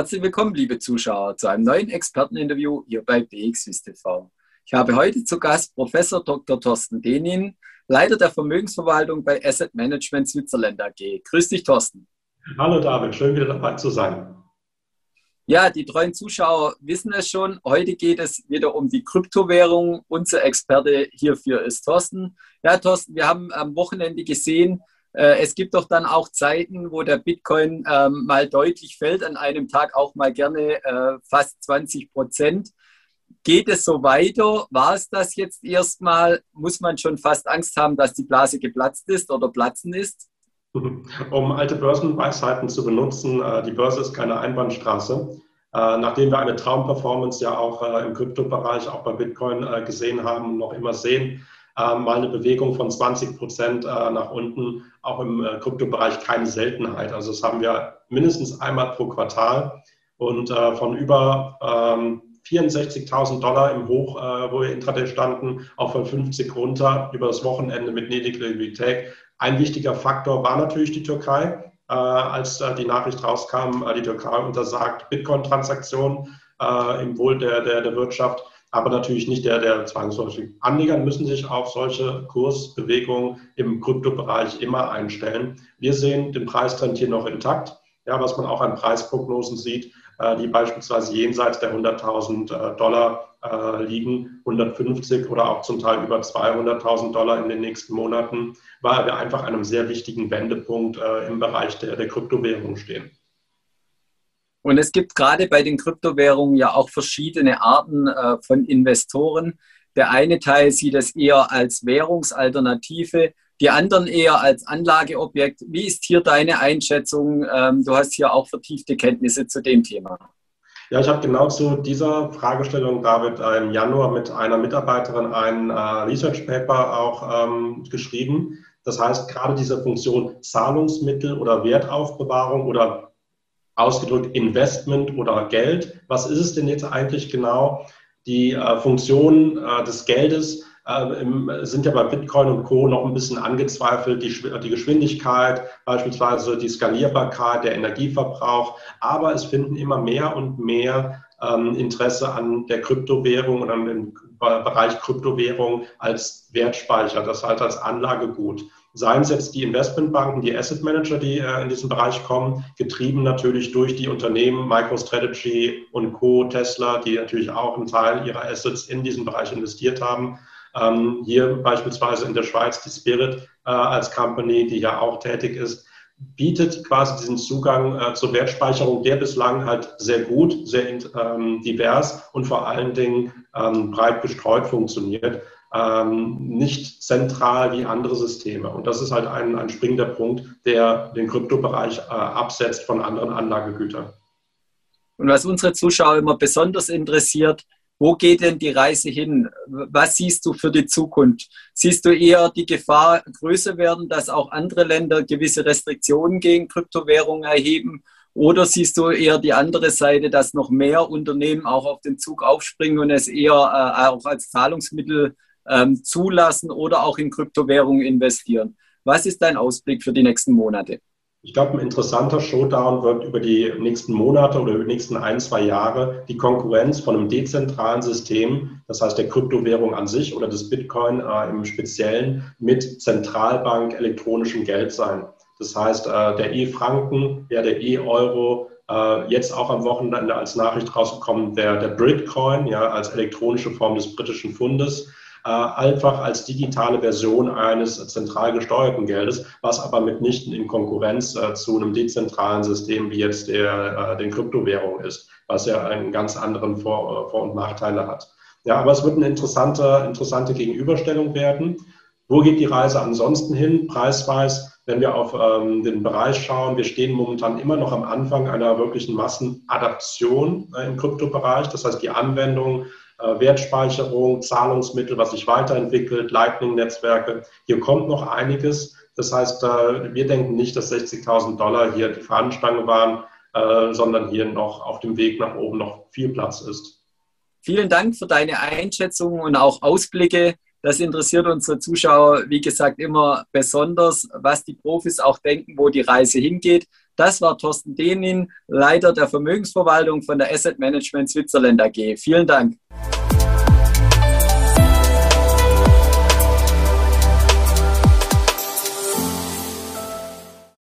Herzlich willkommen, liebe Zuschauer, zu einem neuen Experteninterview hier bei BXWIS TV. Ich habe heute zu Gast Professor Dr. Thorsten Denin, Leiter der Vermögensverwaltung bei Asset Management Switzerland AG. Grüß dich, Thorsten. Hallo David, schön wieder dabei zu sein. Ja, die treuen Zuschauer wissen es schon. Heute geht es wieder um die Kryptowährung. Unser Experte hierfür ist Thorsten. Ja, Thorsten, wir haben am Wochenende gesehen, es gibt doch dann auch Zeiten, wo der Bitcoin ähm, mal deutlich fällt, an einem Tag auch mal gerne äh, fast 20 Prozent. Geht es so weiter? War es das jetzt erstmal? Muss man schon fast Angst haben, dass die Blase geplatzt ist oder platzen ist? Um alte Börsenweisheiten zu benutzen, äh, die Börse ist keine Einbahnstraße. Nachdem wir eine Traumperformance ja auch im Kryptobereich, auch bei Bitcoin gesehen haben noch immer sehen, mal eine Bewegung von 20 Prozent äh, nach unten, auch im äh, Kryptobereich keine Seltenheit. Also das haben wir mindestens einmal pro Quartal und äh, von über 64.000 ähm, Dollar im Hoch, wo wir intraday standen, auch von 50 runter über das Wochenende mit Liquidität. Ein wichtiger Faktor war natürlich die Türkei. als die Nachricht rauskam, die Türkei untersagt Bitcoin-Transaktionen im Wohl der, der, der Wirtschaft aber natürlich nicht der, der zwangsläufig. Anleger müssen sich auf solche Kursbewegungen im Kryptobereich immer einstellen. Wir sehen den Preistrend hier noch intakt, ja, was man auch an Preisprognosen sieht, äh, die beispielsweise jenseits der 100.000 äh, Dollar äh, liegen, 150 oder auch zum Teil über 200.000 Dollar in den nächsten Monaten, weil wir einfach an einem sehr wichtigen Wendepunkt im Bereich der, der Kryptowährung stehen. Und es gibt gerade bei den Kryptowährungen ja auch verschiedene Arten äh, von Investoren. Der eine Teil sieht es eher als Währungsalternative, die anderen eher als Anlageobjekt. Wie ist hier deine Einschätzung? Ähm, du hast hier auch vertiefte Kenntnisse zu dem Thema. Ja, ich habe genau zu dieser Fragestellung, David, im Januar mit einer Mitarbeiterin ein äh, Research Paper auch ähm, geschrieben. Das heißt, gerade diese Funktion Zahlungsmittel oder Wertaufbewahrung oder ausgedrückt Investment oder Geld. Was ist es denn jetzt eigentlich genau? Die äh, Funktionen äh, des Geldes äh, im, sind ja bei Bitcoin und Co. noch ein bisschen angezweifelt. Die, die Geschwindigkeit, beispielsweise die Skalierbarkeit, der Energieverbrauch. Aber es finden immer mehr und mehr ähm, Interesse an der Kryptowährung und an dem Bereich Kryptowährung als Wertspeicher, das heißt als Anlagegut. Seien es jetzt die Investmentbanken, die Asset Manager, die äh, in diesen Bereich kommen, getrieben natürlich durch die Unternehmen MicroStrategy und Co., Tesla, die natürlich auch einen Teil ihrer Assets in diesen Bereich investiert haben. Ähm, hier beispielsweise in der Schweiz die Spirit äh, als Company, die ja auch tätig ist, bietet quasi diesen Zugang äh, zur Wertspeicherung, der bislang halt sehr gut, sehr ähm, divers und vor allen Dingen ähm, breit gestreut funktioniert ähm, nicht zentral wie andere Systeme. Und das ist halt ein, ein springender Punkt, der den Kryptobereich äh, absetzt von anderen Anlagegütern. Und was unsere Zuschauer immer besonders interessiert, wo geht denn die Reise hin? Was siehst du für die Zukunft? Siehst du eher die Gefahr größer werden, dass auch andere Länder gewisse Restriktionen gegen Kryptowährungen erheben? Oder siehst du eher die andere Seite, dass noch mehr Unternehmen auch auf den Zug aufspringen und es eher äh, auch als Zahlungsmittel ähm, zulassen oder auch in Kryptowährungen investieren. Was ist dein Ausblick für die nächsten Monate? Ich glaube, ein interessanter Showdown wird über die nächsten Monate oder über die nächsten ein, zwei Jahre die Konkurrenz von einem dezentralen System, das heißt der Kryptowährung an sich oder des Bitcoin äh, im Speziellen, mit Zentralbank elektronischem Geld sein. Das heißt, äh, der E-Franken, ja, der E-Euro, äh, jetzt auch am Wochenende als Nachricht rausgekommen, der, der Britcoin, ja, als elektronische Form des britischen Fundes einfach als digitale Version eines zentral gesteuerten Geldes, was aber mitnichten in Konkurrenz äh, zu einem dezentralen System wie jetzt der, äh, den Kryptowährungen ist, was ja einen ganz anderen Vor-, Vor und Nachteile hat. Ja, aber es wird eine interessante, interessante Gegenüberstellung werden. Wo geht die Reise ansonsten hin, preisweise? Wenn wir auf ähm, den Bereich schauen, wir stehen momentan immer noch am Anfang einer wirklichen Massenadaption äh, im Kryptobereich. Das heißt, die Anwendung äh, Wertspeicherung, Zahlungsmittel, was sich weiterentwickelt, Lightning-Netzwerke. Hier kommt noch einiges. Das heißt, äh, wir denken nicht, dass 60.000 Dollar hier die Fahnenstange waren, äh, sondern hier noch auf dem Weg nach oben noch viel Platz ist. Vielen Dank für deine Einschätzung und auch Ausblicke. Das interessiert unsere Zuschauer, wie gesagt, immer besonders, was die Profis auch denken, wo die Reise hingeht. Das war Thorsten Denin, Leiter der Vermögensverwaltung von der Asset Management Switzerland AG. Vielen Dank.